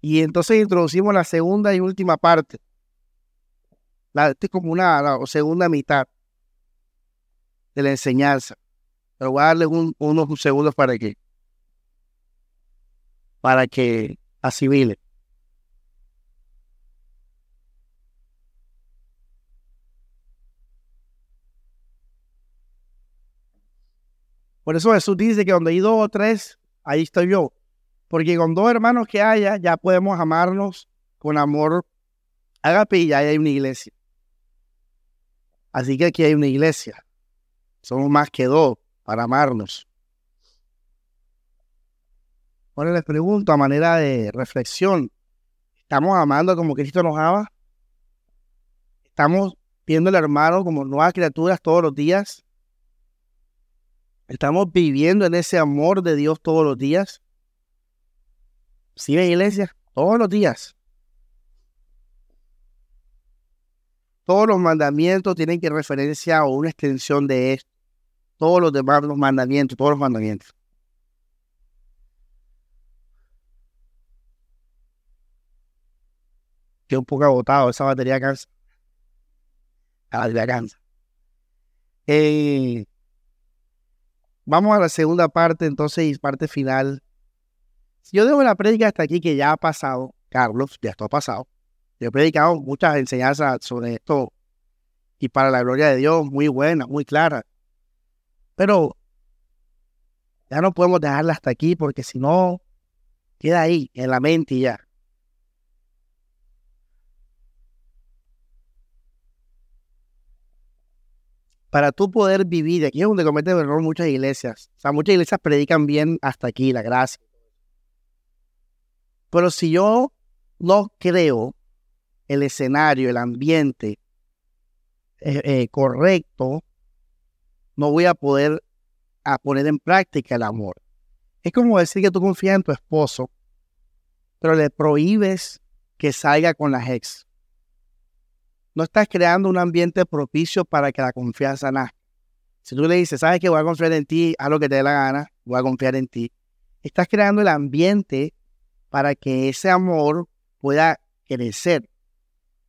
Y entonces introducimos la segunda y última parte. La, este es como una la segunda mitad de la enseñanza. Pero voy a darle unos segundos para que para que asimile. Por eso Jesús dice que donde hay dos o tres, ahí estoy yo. Porque con dos hermanos que haya, ya podemos amarnos con amor agape y ya hay una iglesia. Así que aquí hay una iglesia. Somos más que dos para amarnos. Ahora les pregunto a manera de reflexión, ¿estamos amando como Cristo nos ama? ¿Estamos viendo al hermano como nuevas criaturas todos los días? ¿Estamos viviendo en ese amor de Dios todos los días? ¿Sí, iglesia? Todos los días. Todos los mandamientos tienen que referencia a una extensión de esto. Todos los demás los mandamientos, todos los mandamientos. que un poco agotado, esa batería cansa. La batería cansa. Eh, vamos a la segunda parte, entonces, y parte final. Si yo dejo la prédica hasta aquí, que ya ha pasado, Carlos, ya esto ha pasado. Yo he predicado muchas enseñanzas sobre esto y para la gloria de Dios, muy buenas, muy claras. Pero ya no podemos dejarla hasta aquí porque si no, queda ahí, en la mente y ya. para tú poder vivir, aquí es donde cometen error muchas iglesias. O sea, muchas iglesias predican bien hasta aquí, la gracia. Pero si yo no creo el escenario, el ambiente eh, eh, correcto, no voy a poder a poner en práctica el amor. Es como decir que tú confías en tu esposo, pero le prohíbes que salga con las ex no estás creando un ambiente propicio para que la confianza nazca. Si tú le dices, sabes que voy a confiar en ti, haz lo que te dé la gana, voy a confiar en ti, estás creando el ambiente para que ese amor pueda crecer.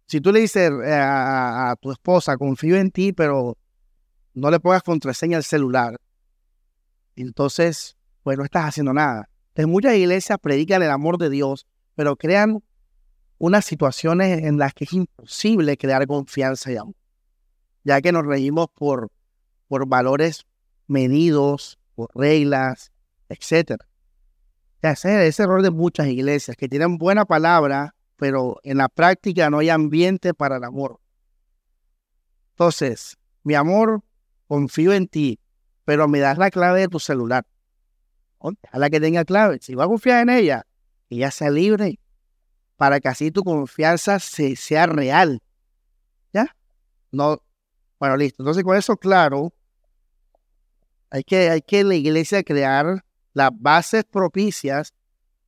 Si tú le dices eh, a, tu esposa, confío en ti, pero no le pongas contraseña al celular, entonces, pues no estás haciendo nada. Entonces, muchas iglesias predican el amor de Dios, pero crean unas situaciones en las que es imposible crear confianza y amor, ya que nos regimos por, por valores medidos, por reglas, etc. Ese es el error de muchas iglesias que tienen buena palabra, pero en la práctica no hay ambiente para el amor. Entonces, mi amor, confío en ti, pero me das la clave de tu celular. A la que tenga clave. Si va a confiar en ella, que ella sea libre para que así tu confianza se, sea real. ¿Ya? No, bueno, listo. Entonces, con eso claro, hay que, hay que la iglesia crear las bases propicias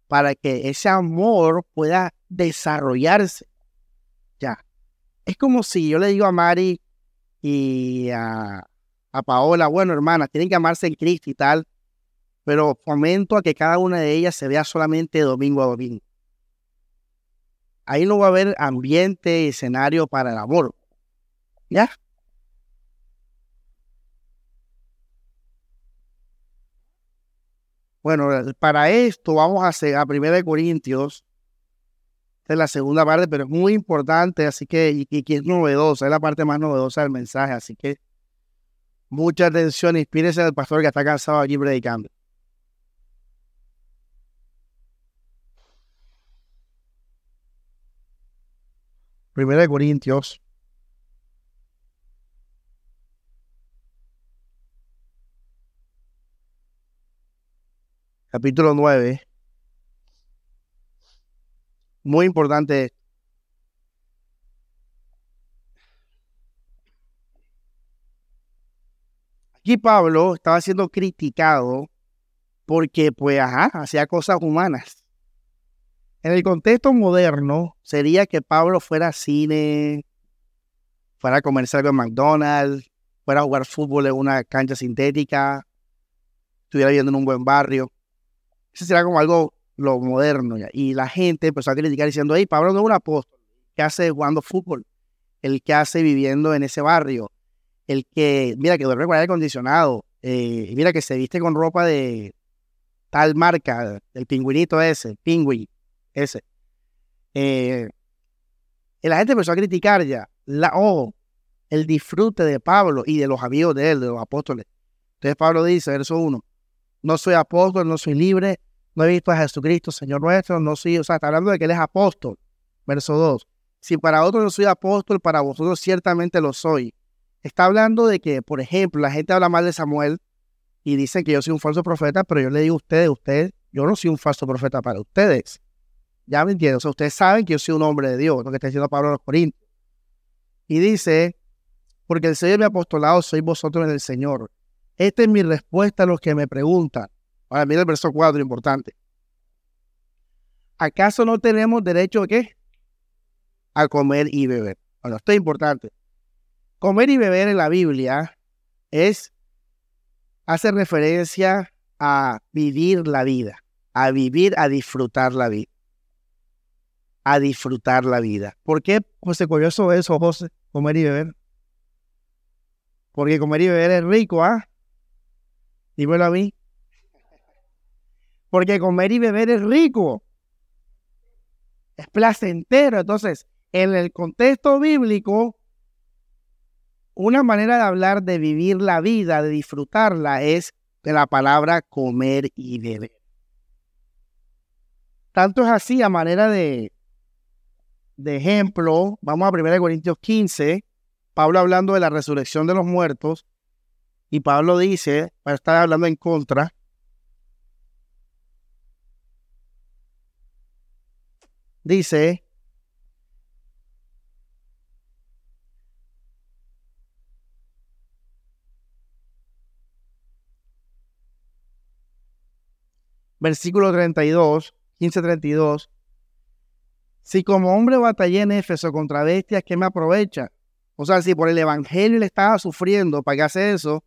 para que ese amor pueda desarrollarse. Ya. Es como si yo le digo a Mari y a, a Paola, bueno, hermanas, tienen que amarse en Cristo y tal, pero fomento a que cada una de ellas se vea solamente domingo a domingo ahí no va a haber ambiente, escenario para el amor. ¿Ya? Bueno, para esto vamos a hacer a 1 Corintios. Esta es la segunda parte, pero es muy importante, así que, y, y, es novedosa, es la parte más novedosa del mensaje, así que mucha atención, inspírese al pastor que está cansado aquí predicando. Primera de Corintios. Capítulo 9. Muy importante. Aquí Pablo estaba siendo criticado porque, pues, ajá, hacía cosas humanas. En el contexto moderno, sería que Pablo fuera a cine, fuera a comerse algo en McDonald's, fuera a jugar fútbol en una cancha sintética, estuviera viviendo en un buen barrio. Eso sería como algo lo moderno. Y la gente empezó a criticar diciendo, hey, Pablo no es un apóstol. ¿Qué hace jugando fútbol? El que hace viviendo en ese barrio. El que, mira, que duerme con aire acondicionado. Eh, mira, que se viste con ropa de tal marca, del pingüinito ese, pingüi, ese. Eh, y la gente empezó a criticar ya. La, oh, el disfrute de Pablo y de los amigos de él, de los apóstoles. Entonces Pablo dice, verso 1, no soy apóstol, no soy libre, no he visto a Jesucristo, Señor nuestro, no soy, o sea, está hablando de que él es apóstol. Verso 2, si para otros no soy apóstol, para vosotros ciertamente lo soy. Está hablando de que, por ejemplo, la gente habla mal de Samuel y dicen que yo soy un falso profeta, pero yo le digo a ustedes, ustedes, yo no soy un falso profeta para ustedes. Ya me entienden, o sea, ustedes saben que yo soy un hombre de Dios, lo que está diciendo Pablo a los Corintios. Y dice, porque el Señor mi apostolado soy vosotros en el Señor. Esta es mi respuesta a los que me preguntan. Ahora mira el verso 4, importante. ¿Acaso no tenemos derecho a qué? A comer y beber. Bueno, esto es importante. Comer y beber en la Biblia es, hace referencia a vivir la vida, a vivir, a disfrutar la vida. A disfrutar la vida. ¿Por qué José Coyoso eso, José? Comer y beber. Porque comer y beber es rico, ¿ah? Dímelo a mí. Porque comer y beber es rico. Es placentero. Entonces, en el contexto bíblico, una manera de hablar de vivir la vida, de disfrutarla, es de la palabra comer y beber. Tanto es así, a manera de, de ejemplo, vamos a 1 Corintios 15, Pablo hablando de la resurrección de los muertos, y Pablo dice, para estar hablando en contra, dice, versículo 32, 15-32, si como hombre batallé en Éfeso contra bestias, ¿qué me aprovecha? O sea, si por el Evangelio le estaba sufriendo, ¿para qué hace eso?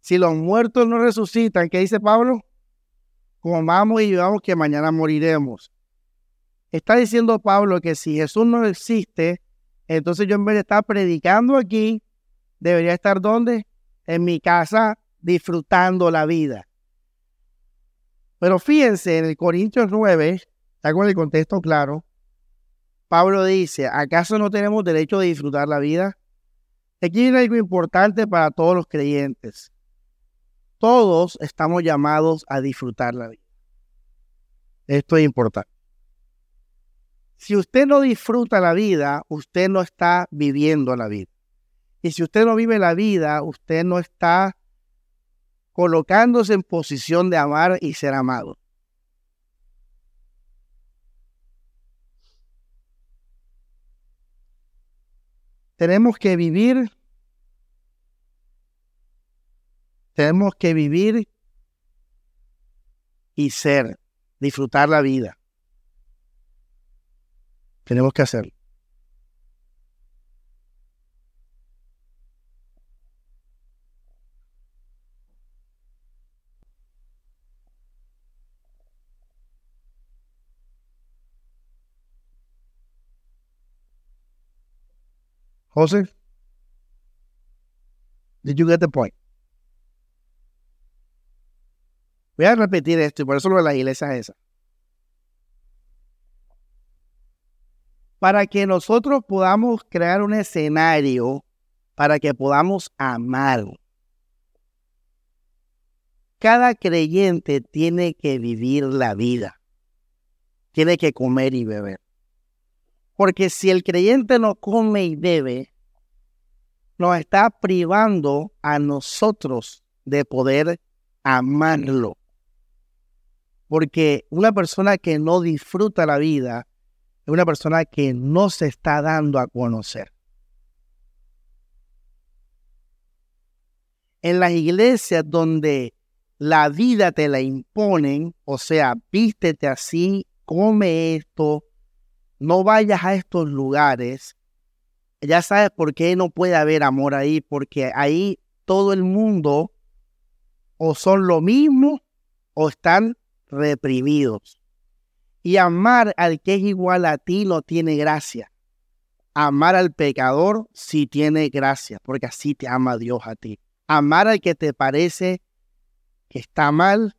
Si los muertos no resucitan, ¿qué dice Pablo? Comamos y vivamos que mañana moriremos. Está diciendo Pablo que si Jesús no existe, entonces yo en vez de estar predicando aquí, debería estar donde? En mi casa, disfrutando la vida. Pero fíjense, en el Corintios 9, está con el contexto claro, Pablo dice, ¿acaso no tenemos derecho de disfrutar la vida? Aquí hay algo importante para todos los creyentes. Todos estamos llamados a disfrutar la vida. Esto es importante. Si usted no disfruta la vida, usted no está viviendo la vida. Y si usted no vive la vida, usted no está colocándose en posición de amar y ser amado. Tenemos que vivir, tenemos que vivir y ser, disfrutar la vida. Tenemos que hacerlo. José, did you get the point? Voy a repetir esto y por eso lo de la iglesia es esa. Para que nosotros podamos crear un escenario para que podamos amar. Cada creyente tiene que vivir la vida. Tiene que comer y beber. Porque si el creyente no come y bebe, nos está privando a nosotros de poder amarlo. Porque una persona que no disfruta la vida es una persona que no se está dando a conocer. En las iglesias donde la vida te la imponen, o sea, vístete así, come esto, no vayas a estos lugares. Ya sabes por qué no puede haber amor ahí, porque ahí todo el mundo o son lo mismo o están reprimidos. Y amar al que es igual a ti no tiene gracia. Amar al pecador sí tiene gracia, porque así te ama Dios a ti. Amar al que te parece que está mal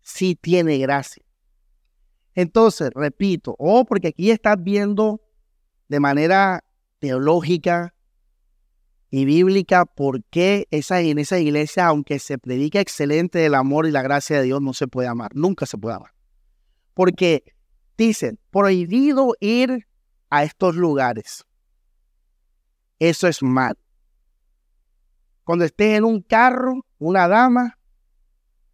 sí tiene gracia. Entonces, repito, oh, porque aquí estás viendo de manera teológica y bíblica por qué en esa iglesia, aunque se predica excelente el amor y la gracia de Dios, no se puede amar, nunca se puede amar. Porque dicen, prohibido ir a estos lugares. Eso es mal. Cuando estés en un carro, una dama,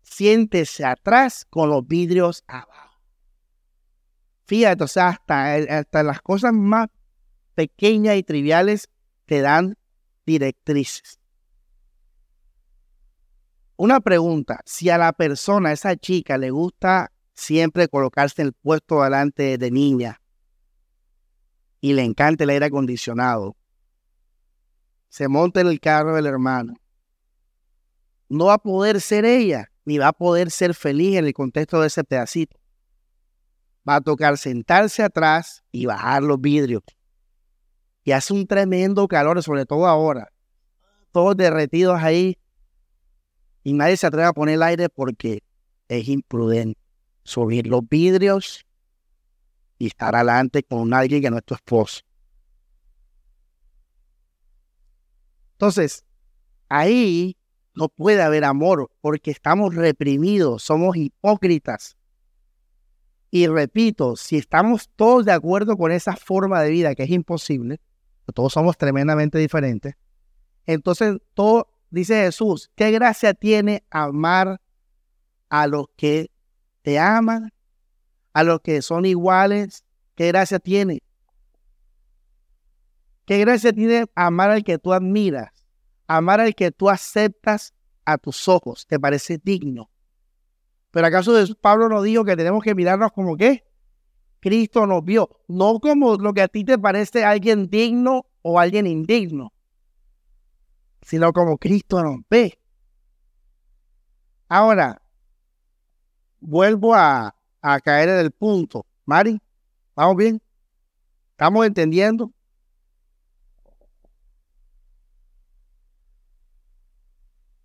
siéntese atrás con los vidrios abajo. Fíjate, o sea, hasta, hasta las cosas más pequeñas y triviales te dan directrices. Una pregunta, si a la persona, a esa chica, le gusta siempre colocarse en el puesto delante de niña y le encanta el aire acondicionado, se monta en el carro del hermano, no va a poder ser ella, ni va a poder ser feliz en el contexto de ese pedacito. Va a tocar sentarse atrás y bajar los vidrios y hace un tremendo calor, sobre todo ahora. Todos derretidos ahí y nadie se atreve a poner el aire porque es imprudente subir los vidrios y estar adelante con alguien que no es tu esposo. Entonces, ahí no puede haber amor porque estamos reprimidos, somos hipócritas. Y repito, si estamos todos de acuerdo con esa forma de vida que es imposible, todos somos tremendamente diferentes. Entonces, todo, dice Jesús, ¿qué gracia tiene amar a los que te aman, a los que son iguales? ¿Qué gracia tiene? ¿Qué gracia tiene amar al que tú admiras? Amar al que tú aceptas a tus ojos, te parece digno. Pero acaso Pablo nos dijo que tenemos que mirarnos como qué? Cristo nos vio, no como lo que a ti te parece alguien digno o alguien indigno, sino como Cristo nos ve. Ahora, vuelvo a, caer en el punto. Mari, ¿vamos bien? ¿Estamos entendiendo?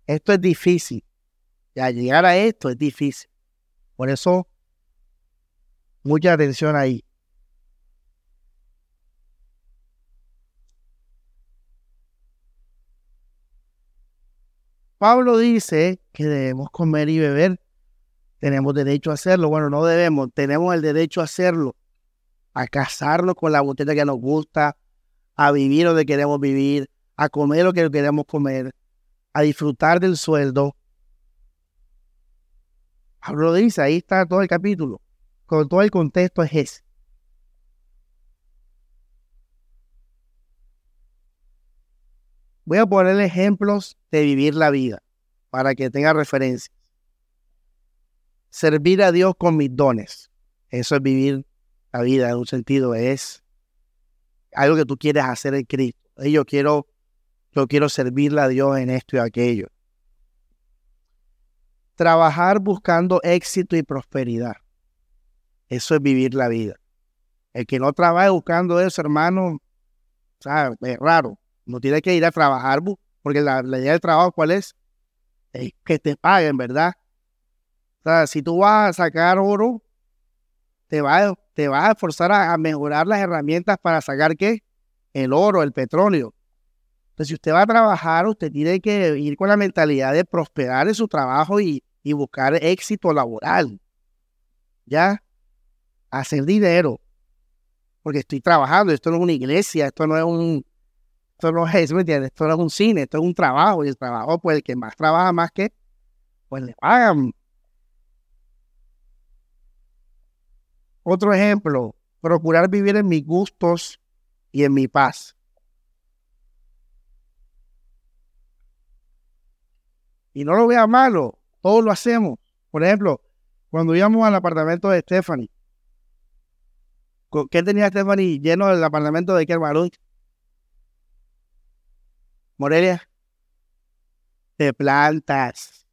Esto es difícil. Ya llegar a esto es difícil. Por eso Mucha atención ahí. Pablo dice que debemos comer y beber. Tenemos derecho a hacerlo. Bueno, no debemos, tenemos el derecho a hacerlo. A casarnos con la botella que nos gusta, a vivir donde queremos vivir, a comer lo que queremos comer, a disfrutar del sueldo. Pablo dice, ahí está todo el capítulo con todo el contexto es ese. Voy a poner ejemplos de vivir la vida para que tenga referencias. Servir a Dios con mis dones. Eso es vivir la vida en un sentido. Es algo que tú quieres hacer en Cristo. Yo quiero, yo quiero servirle a Dios en esto y aquello. Trabajar buscando éxito y prosperidad. Eso es vivir la vida. El que no trabaja buscando eso, hermano, es raro. No tiene que ir a trabajar, porque la, idea del trabajo, ¿cuál es? es? que te paguen, ¿verdad? O sea, si tú vas a sacar oro, te vas, te a forzar a, a, mejorar las herramientas para sacar qué? El oro, el petróleo. Entonces, si usted va a trabajar, usted tiene que ir con la mentalidad de prosperar en su trabajo y, y buscar éxito laboral. ¿Ya? Hacer dinero. Porque estoy trabajando, esto no es una iglesia, esto no es un, esto no es. Esto no es un cine, esto es un trabajo. Y el trabajo, pues el que más trabaja más que, pues le pagan. Otro ejemplo, procurar vivir en mis gustos y en mi paz. Y no lo vea malo, todos lo hacemos. Por ejemplo, cuando íbamos al apartamento de Stephanie, ¿Qué tenía Stephanie lleno del apartamento de Kerbalón? Morelia. De plantas.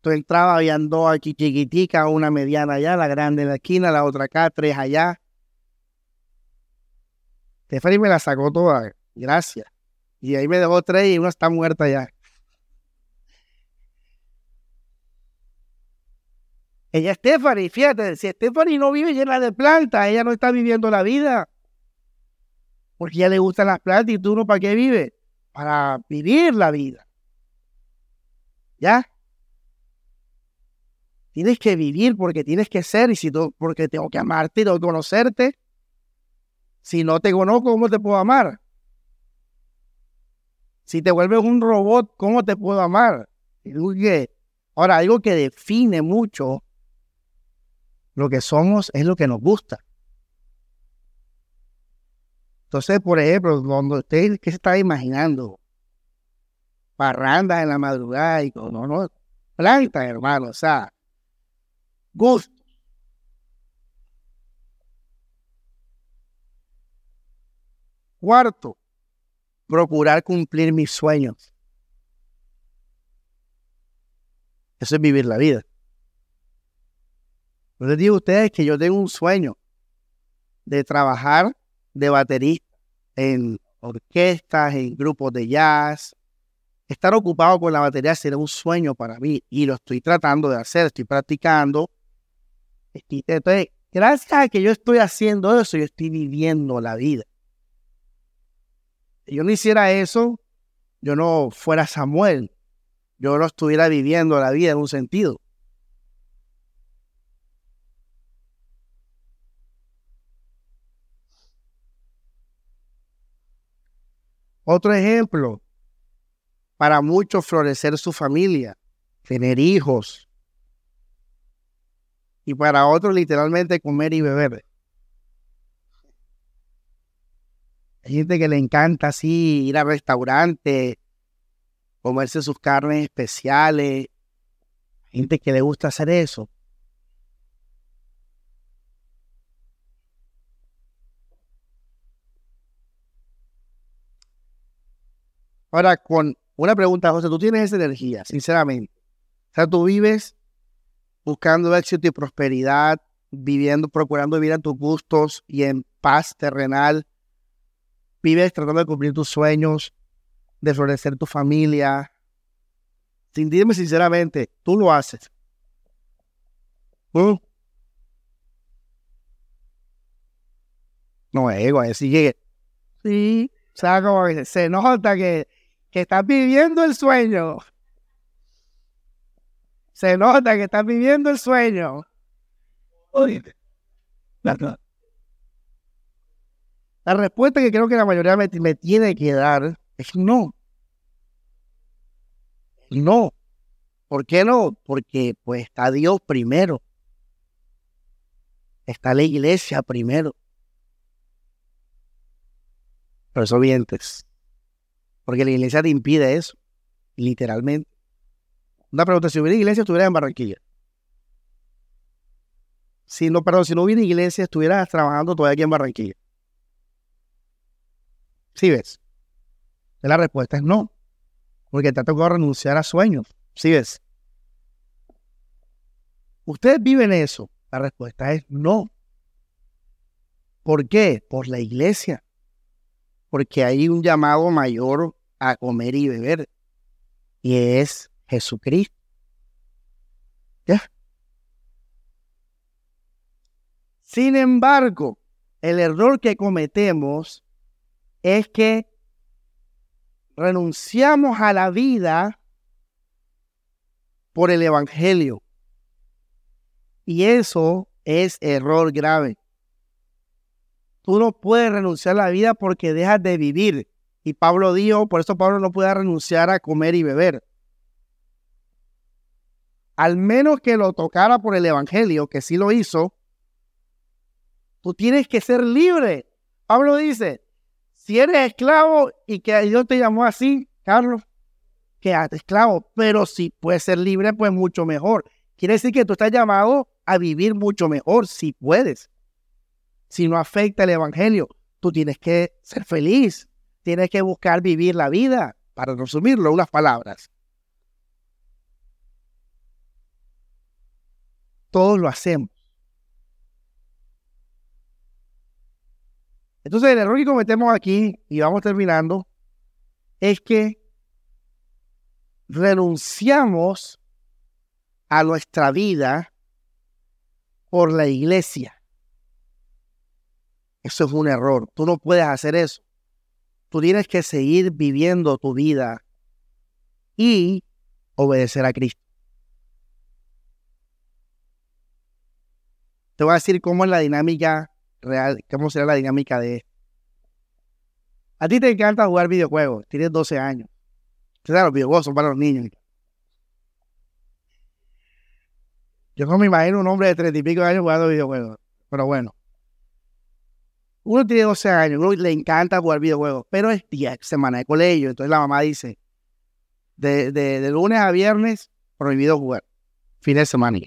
Tú entrabas, habían dos aquí chiquiticas, una mediana allá, la grande en la esquina, la otra acá, tres allá. Stephanie me la sacó toda, gracias. Y ahí me dejó tres y una está muerta ya. Ella es Stephanie, fíjate, si Stephanie no vive llena de plantas, ella no está viviendo la vida. Porque ella le gustan las plantas y tú no, ¿para qué vive? Para vivir la vida. ¿Ya? Tienes que vivir porque tienes que ser y si tú, porque tengo que amarte tengo que conocerte. Si no te conozco, ¿cómo te puedo amar? Si te vuelves un robot, ¿cómo te puedo amar? Ahora, algo que define mucho lo que somos es lo que nos gusta. Entonces, por ejemplo, donde usted, ¿qué se está imaginando? Parrandas en la madrugada y no, no, plantas, hermano, o sea, gusto. Cuarto, procurar cumplir mis sueños. Eso es vivir la vida. Yo les digo a ustedes que yo tengo un sueño de trabajar de baterista en orquestas, en grupos de jazz. Estar ocupado con la batería será un sueño para mí y lo estoy tratando de hacer, estoy practicando. Entonces, gracias a que yo estoy haciendo eso, yo estoy viviendo la vida. Si yo no hiciera eso, yo no fuera Samuel, yo no estuviera viviendo la vida en un sentido. Otro ejemplo, para muchos florecer su familia, tener hijos. Y para otros literalmente comer y beber. Hay gente que le encanta así ir a restaurantes, comerse sus carnes especiales. Hay gente que le gusta hacer eso. Ahora, con una pregunta, José, tú tienes esa energía, sinceramente. O sea, tú vives buscando éxito y prosperidad, viviendo, procurando vivir a tus gustos y en paz terrenal. Vives tratando de cumplir tus sueños, de florecer tu familia. Sin dime sinceramente, tú lo haces. ¿Mm? No, ego, así llegue. Sí, o sea, como se nota que que estás viviendo el sueño. Se nota que estás viviendo el sueño. La, respuesta que creo que la mayoría me, me tiene que dar es no. No. ¿Por qué no? Porque pues está Dios primero. Está la iglesia primero. Pero eso vientes. Porque la iglesia te impide eso, literalmente. Una pregunta, si hubiera iglesia, estuvieras en Barranquilla. Si no, perdón, si no hubiera iglesia, estuvieras trabajando todavía aquí en Barranquilla. ¿Sí ves? La respuesta es no. Porque te ha tocado renunciar a sueños. ¿Sí ves? ¿Ustedes viven eso? La respuesta es no. ¿Por qué? Por la iglesia. Porque hay un llamado mayor a comer y beber. Y es Jesucristo. Sin embargo, el error que cometemos es que renunciamos a la vida por el Evangelio. Y eso es error grave. Tú no puedes renunciar a la vida porque dejas de vivir. Y Pablo dijo, por eso Pablo no puede renunciar a comer y beber. Al menos que lo tocara por el Evangelio, que sí lo hizo, tú tienes que ser libre. Pablo dice, si eres esclavo y que Dios te llamó así, Carlos, quédate esclavo. Pero si puedes ser libre, pues mucho mejor. Quiere decir que tú estás llamado a vivir mucho mejor, si puedes. Si no afecta el Evangelio, tú tienes que ser feliz, tienes que buscar vivir la vida, para resumirlo, unas palabras. todos lo hacemos. Entonces el error que cometemos aquí, y vamos terminando, es que renunciamos a nuestra vida por la iglesia. Eso es un error. Tú no puedes hacer eso. Tú tienes que seguir viviendo tu vida y obedecer a Cristo. Te voy a decir cómo es la dinámica real, cómo será la dinámica de esto. A ti te encanta jugar videojuegos, tienes 12 años. Claro, los videojuegos son para los niños. Yo no me imagino un hombre de 30 y pico de años jugando videojuegos. Pero bueno. Uno tiene 12 años, uno le encanta jugar videojuegos, pero es día, semana de colegio. Entonces la mamá dice, de, lunes a viernes, prohibido jugar. Fin de semana.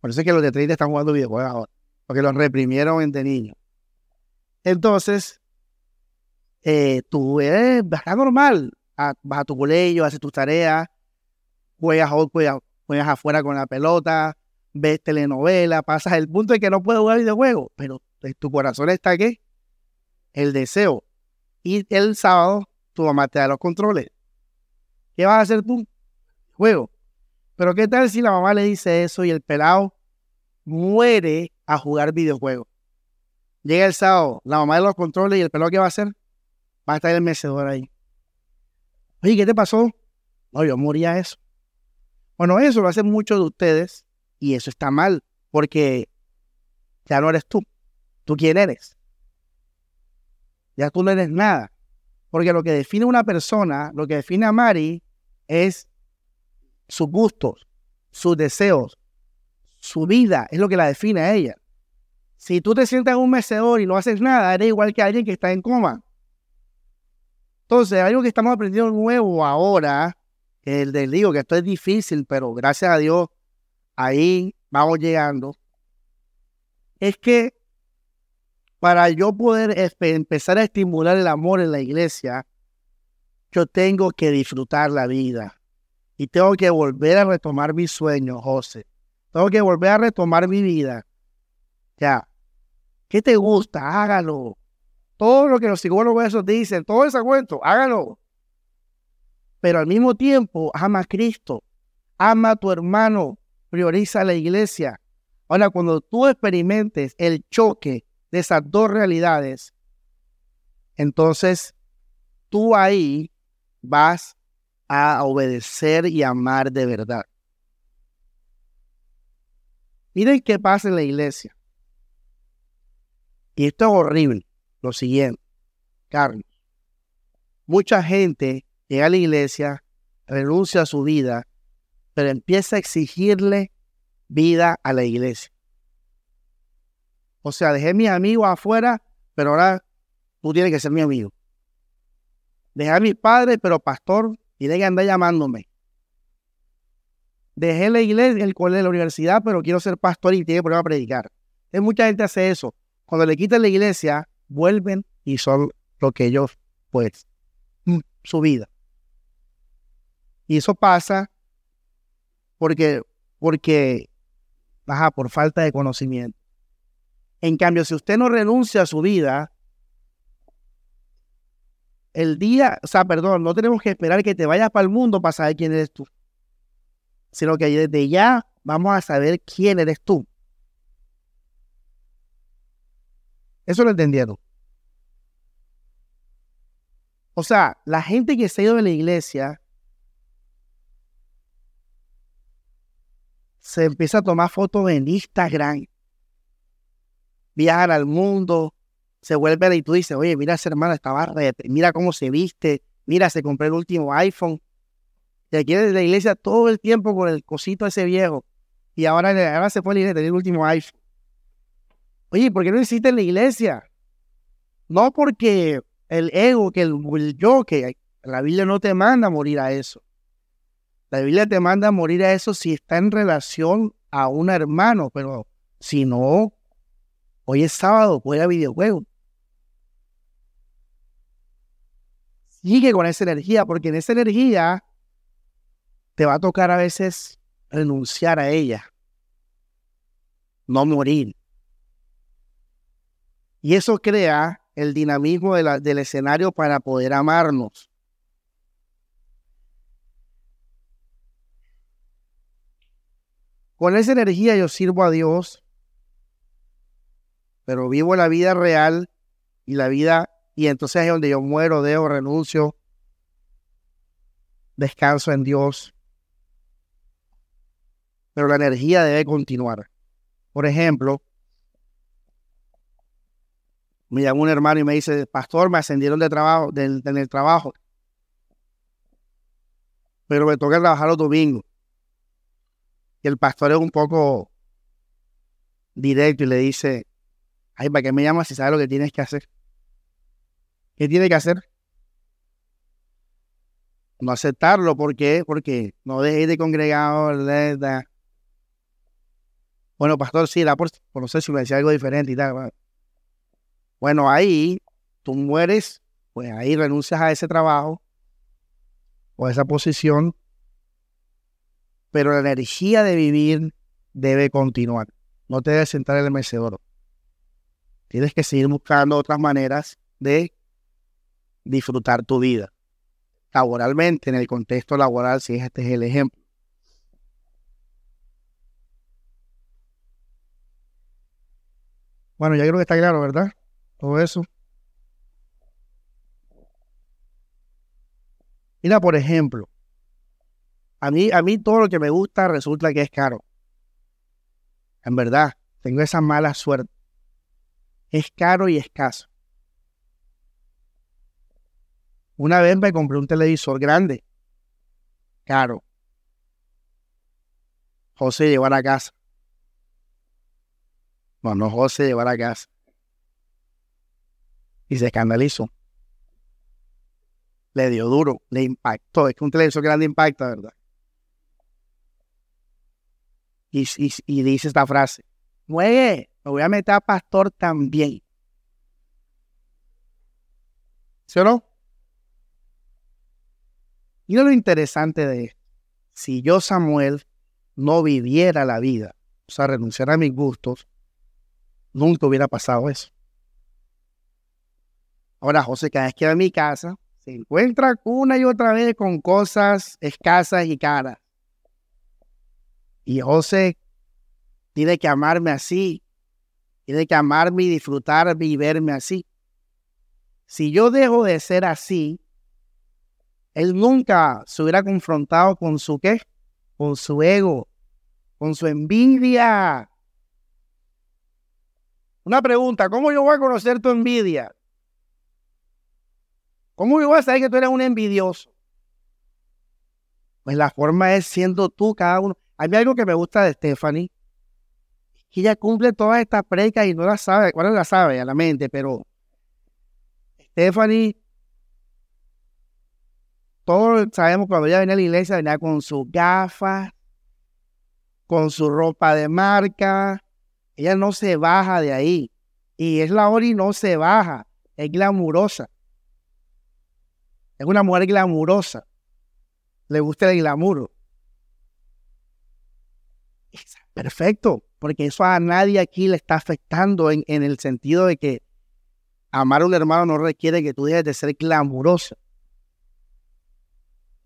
Por eso es que los de 30 están jugando videojuegos ahora. Porque los reprimieron entre niños. Entonces, eh, tú eres bastante normal. vas a tu colegio, haces tus tareas, juegas, juegas, juegas afuera con la pelota, ves telenovela, pasas el punto de que no puedes jugar videojuegos, pero en tu corazón está ¿qué? el deseo. Y el sábado tu mamá te da los controles. ¿Qué vas a hacer tú? Juego. Pero ¿qué tal si la mamá le dice eso y el pelado muere a jugar videojuegos? Llega el sábado, la mamá de los controles y el pelado ¿qué va a hacer? Va a estar el mecedor ahí. Oye, ¿qué te pasó? No, yo moría eso. Bueno, eso lo hacen muchos de ustedes y eso está mal porque ya no eres tú. ¿Tú quién eres? Ya tú no eres nada. Porque lo que define una persona, lo que define a Mari es sus gustos, sus deseos, su vida, es lo que la define a ella. Si tú te sientas en un mecedor y no haces nada, eres igual que alguien que está en coma. Entonces, algo que estamos aprendiendo nuevo ahora, el del digo que esto es difícil, pero gracias a Dios, ahí vamos llegando, es que para yo poder empezar a estimular el amor en la iglesia, yo tengo que disfrutar la vida y tengo que volver a retomar mis sueños, José. Tengo que volver a retomar mi vida. Ya, ¿qué te gusta? Hágalo. Todo lo que los psicólogos dicen, todo ese cuento, hágalo. Pero al mismo tiempo, ama a Cristo, ama a tu hermano, prioriza la iglesia. Ahora, cuando tú experimentes el choque esas dos realidades, entonces tú ahí vas a obedecer y amar de verdad. Miren qué pasa en la iglesia. Y esto es horrible. Lo siguiente, Carlos. Mucha gente llega a la iglesia, renuncia a su vida, pero empieza a exigirle vida a la iglesia. O sea, dejé mis amigos afuera, pero ahora tú tienes que ser mi amigo. Dejé a mis padres, pero pastor, tiene que andar llamándome. Dejé la iglesia, el colegio, la universidad, pero quiero ser pastor y tiene que poner a predicar. Mucha gente hace eso. Cuando le quitan la iglesia, vuelven y son lo que ellos, pues, mm, su vida. Y eso pasa porque, porque, baja por falta de conocimiento. En cambio, si usted no renuncia a su vida, el día, o sea, perdón, no tenemos que esperar que te vayas para el mundo para saber quién eres tú, sino que desde ya vamos a saber quién eres tú. Eso lo entendieron. O sea, la gente que se ha ido de la iglesia se empieza a tomar fotos en Instagram viajan al mundo, se vuelven y tú dices, oye, mira esa hermana, estaba mira cómo se viste, mira, se compró el último iPhone. Y aquí en la iglesia todo el tiempo con el cosito ese viejo. Y ahora, ahora se fue a la iglesia tener el último iPhone. Oye, ¿por qué no hiciste en la iglesia? No porque el ego, que el, yo, que la Biblia no te manda a morir a eso. La Biblia te manda a morir a eso si está en relación a un hermano, pero si no, Hoy es sábado, juega videojuegos. Sigue con esa energía, porque en esa energía te va a tocar a veces renunciar a ella, no morir. Y eso crea el dinamismo del escenario para poder amarnos. Con esa energía yo sirvo a Dios, pero vivo la vida real y la vida, y entonces es donde yo muero, dejo, renuncio, descanso en Dios. Pero la energía debe continuar. Por ejemplo, me llama un hermano y me dice, pastor, me ascendieron de trabajo, en el trabajo, pero me toca trabajar los domingos el pastor es un poco directo y le dice, ay, ¿para qué me llamas si sabes lo que tienes que hacer? ¿Qué tiene que hacer? No aceptarlo, ¿por qué? Porque no dejéis de congregado. Bueno, pastor, sí, la por, no sé si me decía algo diferente y tal. Bueno, ahí tú mueres, pues ahí renuncias a ese trabajo o a esa posición pero la energía de vivir debe continuar. No te debes sentar en el mecedor. Tienes que seguir buscando otras maneras de disfrutar tu vida. Laboralmente, en el contexto laboral, si este es el ejemplo. Bueno, ya creo que está claro, ¿verdad? Todo eso. Mira, por ejemplo, a mí, a mí todo lo que me gusta resulta que es caro. En verdad, tengo esa mala suerte. Es caro y escaso. Una vez me compré un televisor grande, caro. José llegó a la casa. No, no José llegó a la casa. Y se escandalizó. Le dio duro, le impactó. Es que un televisor grande impacta, ¿verdad? y, dice esta frase, mueve, me voy a meter a pastor también. ¿Sí o no? Y lo interesante de esto, si yo, Samuel, no viviera la vida, o sea, renunciara a mis gustos, nunca hubiera pasado eso. Ahora, José, cada vez que va a mi casa, se encuentra una y otra vez con cosas escasas y caras. Y José tiene que amarme así. Tiene que amarme y disfrutarme y verme así. Si yo dejo de ser así, él nunca se hubiera confrontado con su qué, con su ego, con su envidia. Una pregunta, ¿cómo yo voy a conocer tu envidia? ¿Cómo yo voy a saber que tú eres un envidioso? Pues la forma es siendo tú cada uno. Hay algo que me gusta de Stephanie, que ella cumple todas estas precas y no las sabe, bueno, la sabe a la mente, pero Stephanie, todos sabemos cuando ella venía a la iglesia, venía con sus gafas, con su ropa de marca, ella no se baja de ahí. Y es la y no se baja, es glamurosa. Es una mujer glamurosa. Le gusta el glamour. Perfecto, porque eso a nadie aquí le está afectando en, el sentido de que amar a un hermano no requiere que tú dejes de ser glamuroso.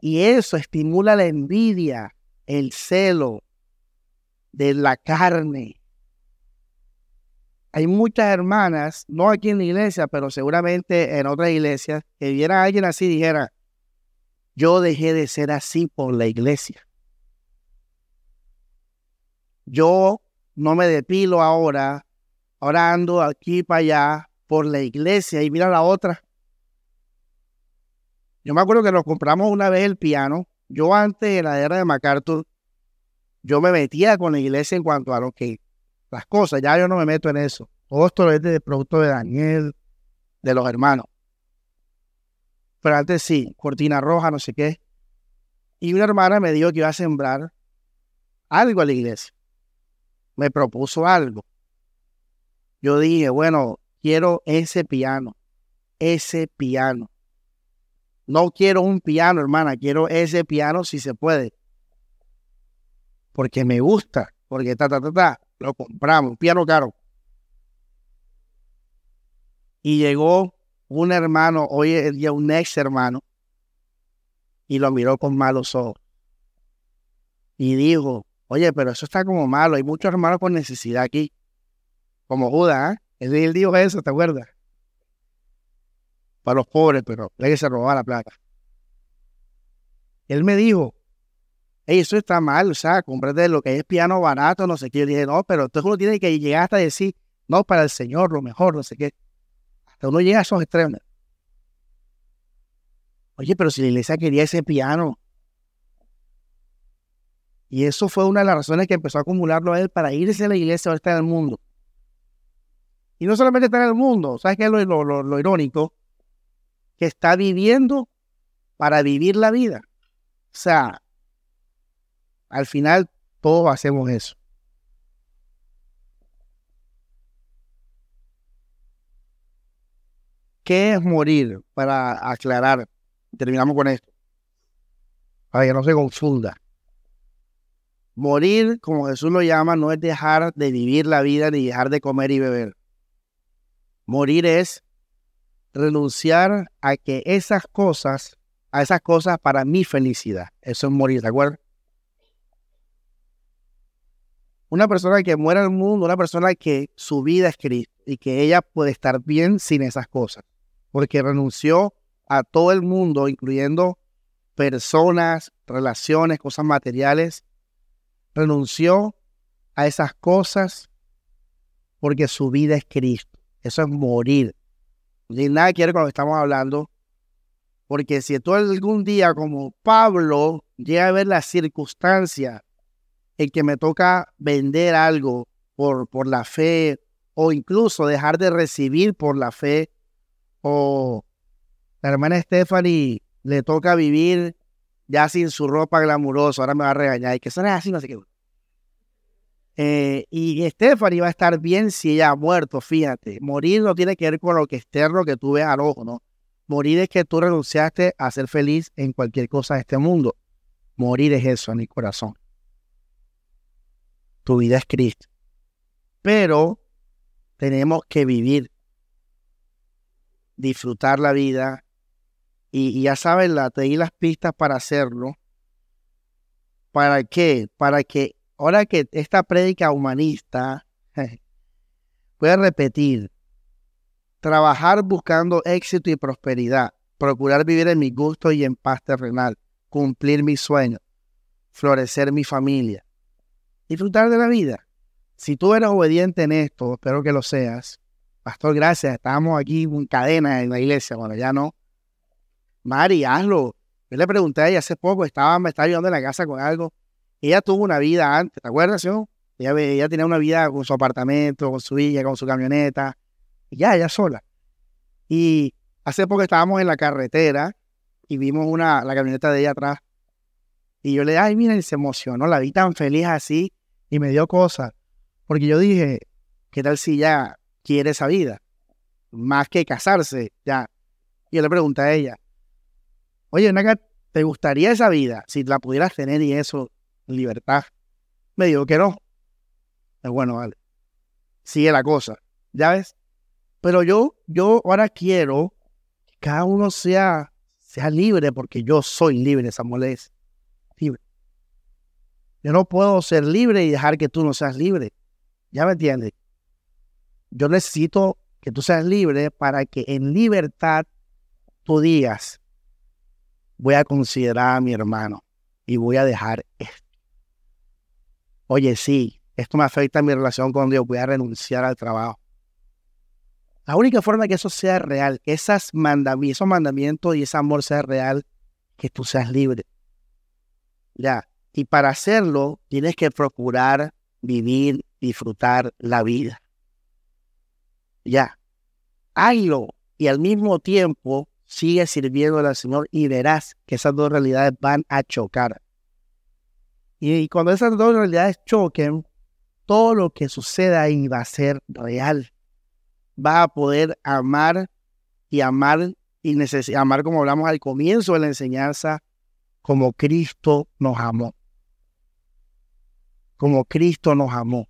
Y eso estimula la envidia, el celo de la carne. Hay muchas hermanas, no aquí en la iglesia, pero seguramente en otras iglesias, que viera a alguien así y dijera, yo dejé de ser así por la iglesia. Yo no me depilo ahora, ahora ando aquí para allá por la iglesia y mira la otra. Yo me acuerdo que nos compramos una vez el piano. Yo antes de la era de MacArthur, yo me metía con la iglesia en cuanto a lo que las cosas, ya yo no me meto en eso. Todo esto es de producto de Daniel, de los hermanos. Pero antes sí, cortina roja, no sé qué. Y una hermana me dijo que iba a sembrar algo a la iglesia me propuso algo. Yo dije, bueno, quiero ese piano, ese piano. No quiero un piano, hermana, quiero ese piano si se puede. porque me gusta, porque ta, ta, ta, ta, lo compramos, piano caro. Y llegó un hermano, hoy en día un ex hermano, y lo miró con malos ojos. Y dijo, oye, pero eso está como malo, hay muchos hermanos con necesidad aquí. Como Judas, ¿eh? Él, dijo eso, ¿te acuerdas? Para los pobres, pero le que se robaba la plata. Él me dijo, hey, eso está mal, o sea, comprate lo que es piano barato, no sé qué. Yo dije, no, pero entonces uno tiene que llegar hasta decir, no, para el Señor, lo mejor, no sé qué. Hasta uno llega a esos extremos. Oye, pero si la iglesia quería ese piano. Y eso fue una de las razones que empezó a acumularlo a él para irse a la iglesia ahora está en el mundo. Y no solamente está en el mundo, ¿sabes qué es lo, lo irónico? Que está viviendo para vivir la vida. O sea, al final todos hacemos eso. ¿Qué es morir? Para aclarar, terminamos con esto. Para que no se confunda. Morir, como Jesús lo llama, no es dejar de vivir la vida ni dejar de comer y beber. Morir es renunciar a que esas cosas, a esas cosas para mi felicidad. Eso es morir, ¿de acuerdo? Una persona que muere al mundo, una persona que su vida es Cristo y que ella puede estar bien sin esas cosas, porque renunció a todo el mundo, incluyendo personas, relaciones, cosas materiales, renunció a esas cosas porque su vida es Cristo. Eso es morir. Tiene nada lo que estamos hablando. Porque si tú algún día, como Pablo, llega a ver la circunstancia el que me toca vender algo por, por la fe o incluso dejar de recibir por la fe o la hermana Stephanie le toca vivir ya sin su ropa glamurosa, ahora me va a regañar y que eso es así, no sé qué. Eh, y Stephanie va a estar bien si ella ha muerto, fíjate. Morir no tiene que ver con lo que externo que tú ves al ojo, ¿no? Morir es que tú renunciaste a ser feliz en cualquier cosa de este mundo. Morir es eso en mi corazón tu vida es Cristo. Pero tenemos que vivir, disfrutar la vida y, ya saben, la, te di las pistas para hacerlo. ¿Para qué? Para que ahora que esta prédica humanista pueda repetir, trabajar buscando éxito y prosperidad, procurar vivir en mi gusto y en paz terrenal, cumplir mis sueños, florecer mi familia, disfrutar de la vida. Si tú eres obediente en esto, espero que lo seas. Pastor, gracias. Estábamos aquí en cadena en la iglesia. Bueno, ya no. Mari, hazlo. Yo le pregunté a ella hace poco, estaba, me estaba ayudando en la casa con algo. Ella tuvo una vida antes, ¿te acuerdas, yo? Ella, tenía una vida con su apartamento, con su villa, con su camioneta. Y ya, ella sola. Y hace poco estábamos en la carretera y vimos una, la camioneta de ella atrás. Y yo le dije, ay, mira, se emocionó, la vi tan feliz así y me dio cosas. Porque yo dije, ¿qué tal si ya quiere esa vida? Más que casarse, ya. Y yo le pregunté a ella, oye, ¿te gustaría esa vida si la pudieras tener y eso, libertad? Me dijo que no. Bueno, vale. Sigue la cosa, ¿ya ves? Pero yo, yo ahora quiero que cada uno sea, sea libre porque yo soy libre, Samuel es libre. Yo no puedo ser libre y dejar que tú no seas libre. ¿Ya me entiendes? Yo necesito que tú seas libre para que en libertad tú digas, voy a considerar a mi hermano y voy a dejar esto. Oye, sí, esto me afecta a mi relación con Dios, voy a renunciar al trabajo. La única forma que eso sea real, que esas esos mandamientos y ese amor sea real, que tú seas libre. Ya, y para hacerlo, tienes que procurar vivir, disfrutar la vida. Ya. Hazlo y al mismo tiempo sigue sirviendo al Señor y verás que esas dos realidades van a chocar. Y, cuando esas dos realidades choquen, todo lo que suceda ahí va a ser real. Va a poder amar y amar y amar como hablamos al comienzo de la enseñanza, como Cristo nos amó. como Cristo nos amó.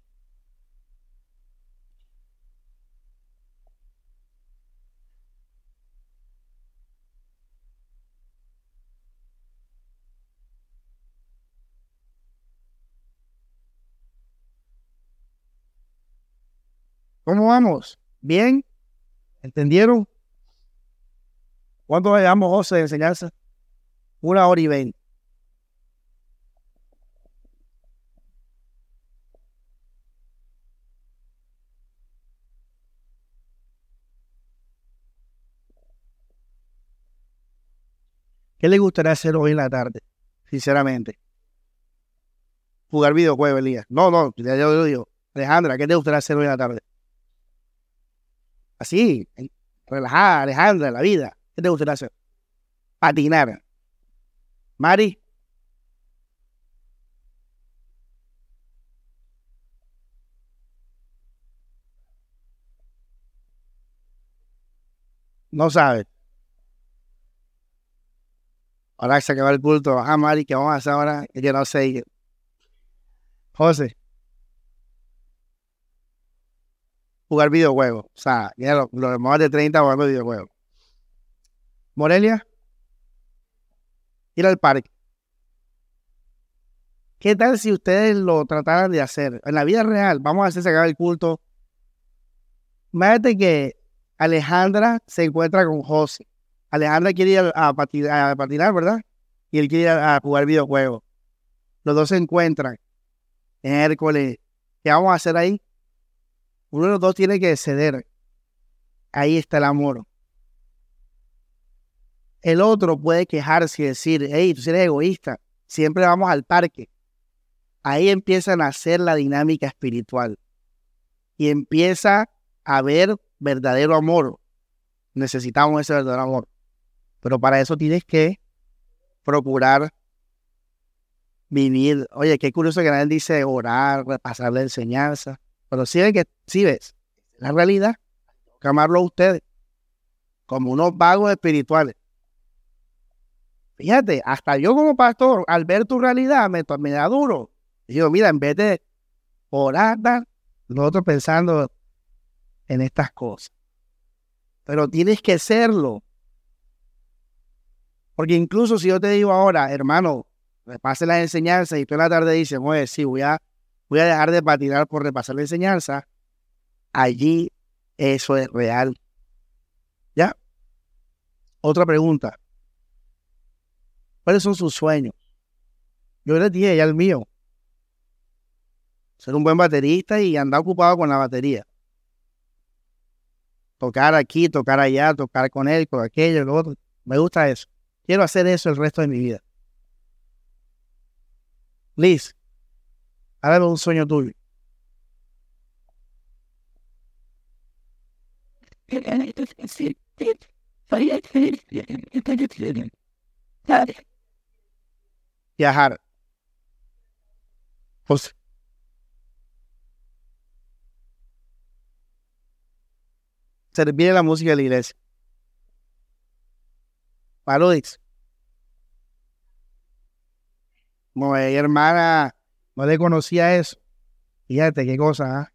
¿Cómo vamos? ¿Bien? ¿Entendieron? ¿Cuánto llevamos, José, de enseñanza? Una hora y veinte. ¿Qué le gustaría hacer hoy en la tarde? Sinceramente. Jugar videojuegos, Elías. No, no, ya yo lo digo. Alejandra, ¿qué te gustaría hacer hoy en la tarde? Así, relajada, Alejandra, la vida. ¿Qué te gustaría hacer? Patinar. Mari. No sabe. Ahora se acaba el culto. Ajá, Mari, ¿qué vamos a hacer ahora? Yo no sé. José. Jugar videojuegos. O sea, ya los, más de 30 jugando videojuegos. Morelia. Ir al parque. ¿Qué tal si ustedes lo trataran de hacer? En la vida real, vamos a hacer sacar el culto. Imagínate que Alejandra se encuentra con José. Alejandra quiere ir a, patinar, ¿verdad? Y él quiere ir a, jugar videojuegos. Los dos se encuentran en Hércules. ¿Qué vamos a hacer ahí? Uno de los dos tiene que ceder. Ahí está el amor. El otro puede quejarse y decir, hey, tú eres egoísta, siempre vamos al parque. Ahí empieza a nacer la dinámica espiritual y empieza a haber verdadero amor. Necesitamos ese verdadero amor. Pero para eso tienes que procurar vivir. Oye, qué curioso que nadie dice orar, repasar la enseñanza. Pero si ves que, si ves, la realidad, que amarlo a ustedes como unos vagos espirituales. Fíjate, hasta yo como pastor, al ver tu realidad, me, me da duro. digo, mira, en vez de orar, nosotros pensando en estas cosas. Pero tienes que serlo. Porque incluso si yo te digo ahora, hermano, repase las enseñanzas y tú en la tarde dices, oye, sí, voy a, voy a dejar de patinar por repasar la enseñanza, allí eso es real. ¿Ya? Otra pregunta. ¿Cuáles son sus sueños? Yo les dije ya el mío. Ser un buen baterista y andar ocupado con la batería. Tocar aquí, tocar allá, tocar con él, con aquello, lo otro. Me gusta eso. Quiero hacer eso el resto de mi vida. Liz, hágame un sueño tuyo. Viajar. Pues, servir la música de la iglesia. Paludix. Como hermana, no le conocía eso. Fíjate qué cosa, ¿ah?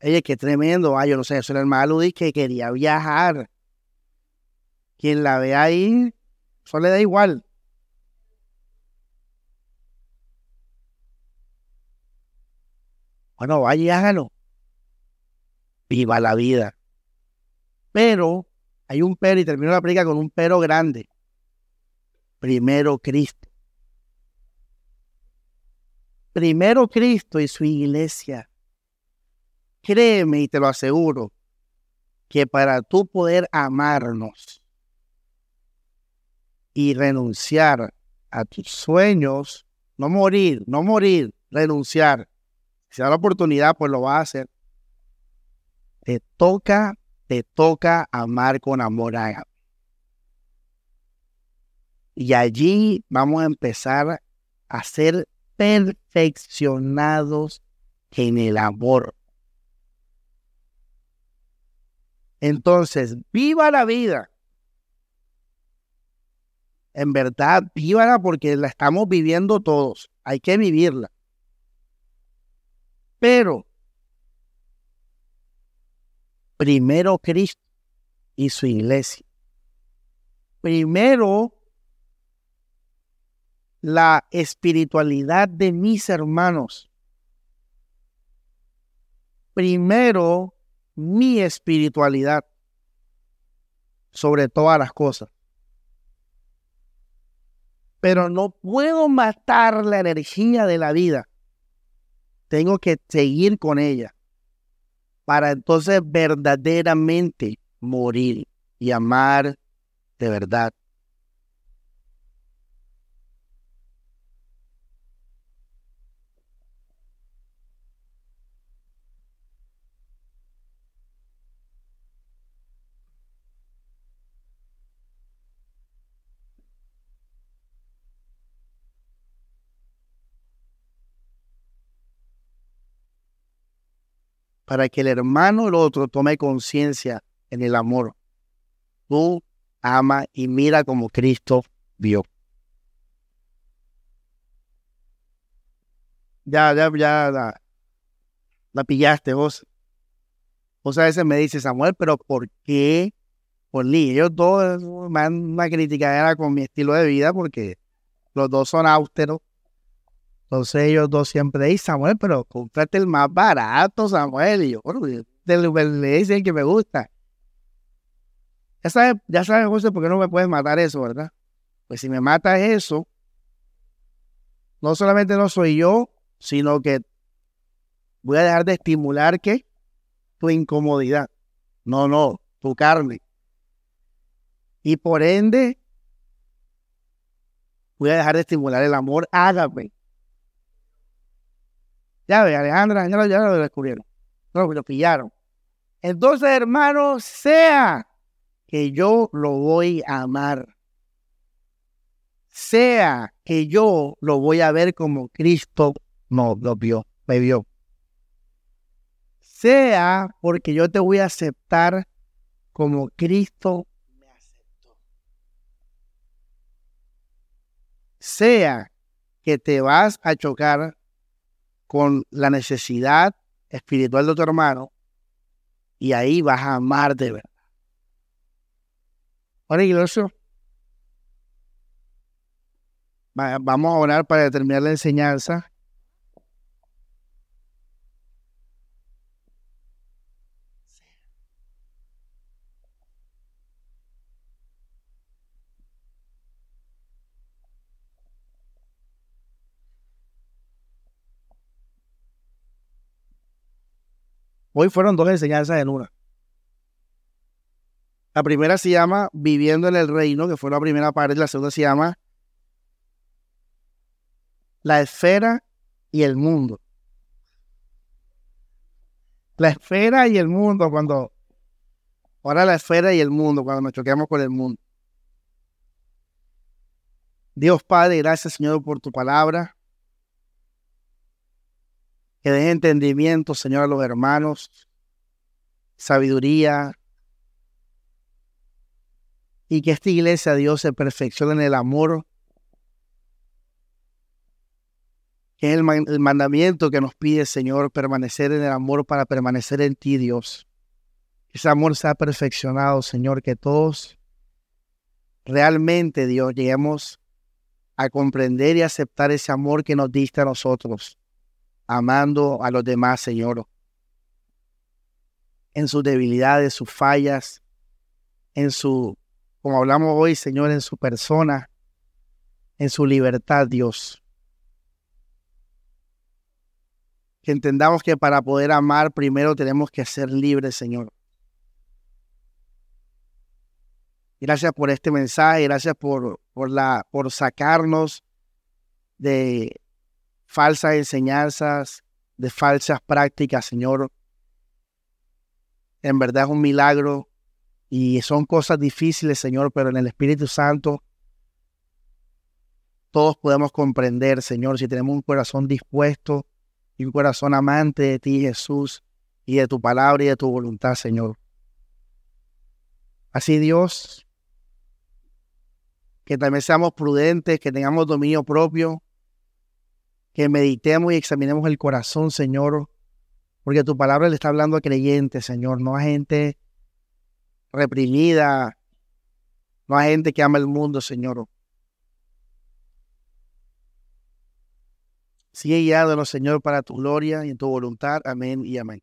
Ella, qué tremendo. Ah, yo no sé, eso era el Maludix que quería viajar. Quien la ve ahí, eso le da igual. Bueno, vaya y hágalo. Viva la vida. Pero hay un pero y termino la predica con un pero grande. Primero Cristo. Primero Cristo y su iglesia. Créeme y te lo aseguro que para tú poder amarnos y renunciar a tus sueños, no morir, no morir, renunciar. Si da la oportunidad, pues lo va a hacer. Te toca te toca amar con amor a Y allí vamos a empezar a ser perfeccionados en el amor. Entonces, viva la vida. En verdad, vívala porque la estamos viviendo todos. Hay que vivirla. Pero primero Cristo y su iglesia. Primero la espiritualidad de mis hermanos. Primero mi espiritualidad sobre todas las cosas. Pero no puedo matar la energía de la vida. Tengo que seguir con ella para entonces verdaderamente morir y amar de verdad. Para que el hermano el otro tome conciencia en el amor. Tú ama y mira como Cristo vio. Ya, ya, ya, la, la pillaste vos. Vos a veces me dice Samuel, pero ¿por qué? Por. Ellos dos me dan una criticadera con mi estilo de vida porque los dos son austeros entonces ellos dos siempre dicen, Samuel, pero cómprate el más barato, Samuel. Y yo, bueno, le dicen que me gusta. Ya sabes, ya sabes, José, por qué no me puedes matar eso, ¿verdad? Pues si me matas eso, no solamente no soy yo, sino que voy a dejar de estimular que tu incomodidad. No, no, tu carne. Y por ende, voy a dejar de estimular el amor ágape ya ve, Alejandra, ya lo, descubrieron. No, lo pillaron. Entonces, hermano, sea que yo lo voy a amar. Sea que yo lo voy a ver como Cristo no lo vio, me vio. Sea porque yo te voy a aceptar como Cristo me aceptó. Sea que te vas a chocar con la necesidad espiritual de tu hermano y ahí vas a amar de verdad. Ahora, iglesia, vamos a orar para terminar la enseñanza. Hoy fueron dos enseñanzas en una. La primera se llama Viviendo en el Reino, que fue la primera parte, la segunda se llama La esfera y el mundo. La esfera y el mundo, cuando... Ahora la esfera y el mundo, cuando nos choqueamos con el mundo. Dios Padre, gracias Señor por tu palabra que den entendimiento, Señor, a los hermanos, sabiduría, y que esta iglesia, Dios, se perfeccione en el amor, que es el, el mandamiento que nos pide, Señor, permanecer en el amor para permanecer en ti, Dios. Que ese amor sea perfeccionado, Señor, que todos realmente, Dios, lleguemos a comprender y aceptar ese amor que nos diste a nosotros amando a los demás, Señor, en sus debilidades, sus fallas, en su, como hablamos hoy, Señor, en su persona, en su libertad, Dios. Que entendamos que para poder amar primero tenemos que ser libres, Señor. Gracias por este mensaje, gracias por, por, la, por sacarnos de, falsas enseñanzas, de falsas prácticas, Señor. En verdad es un milagro y son cosas difíciles, Señor, pero en el Espíritu Santo todos podemos comprender, Señor, si tenemos un corazón dispuesto y un corazón amante de ti, Jesús, y de tu palabra y de tu voluntad, Señor. Así, Dios, que también seamos prudentes, que tengamos dominio propio, que meditemos y examinemos el corazón, Señor, Porque tu palabra le está hablando a creyentes, Señor, no a gente reprimida, no a gente que ama el mundo, Señor. Sigue guiándonos, Señor, para tu gloria y en tu voluntad. Amén y amén.